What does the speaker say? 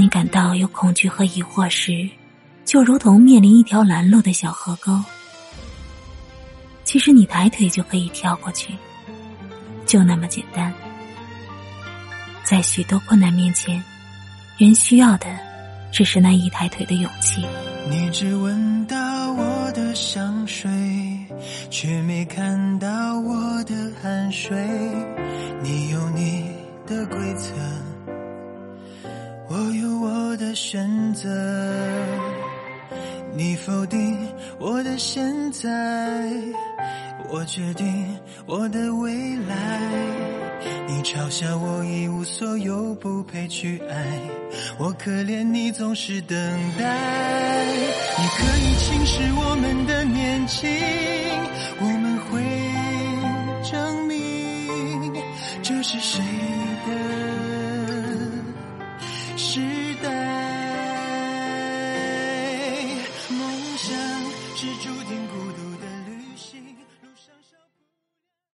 你感到有恐惧和疑惑时，就如同面临一条拦路的小河沟。其实你抬腿就可以跳过去，就那么简单。在许多困难面前，人需要的只是那一抬腿的勇气。你只闻到我的香水，却没看到我的汗水。你有你我有我的选择。你否定我的现在，我决定我的未来。你嘲笑我一无所有，不配去爱，我可怜你总是等待。你可以轻视我们的年轻，我们会证明这是谁时代。梦想是注定孤独的。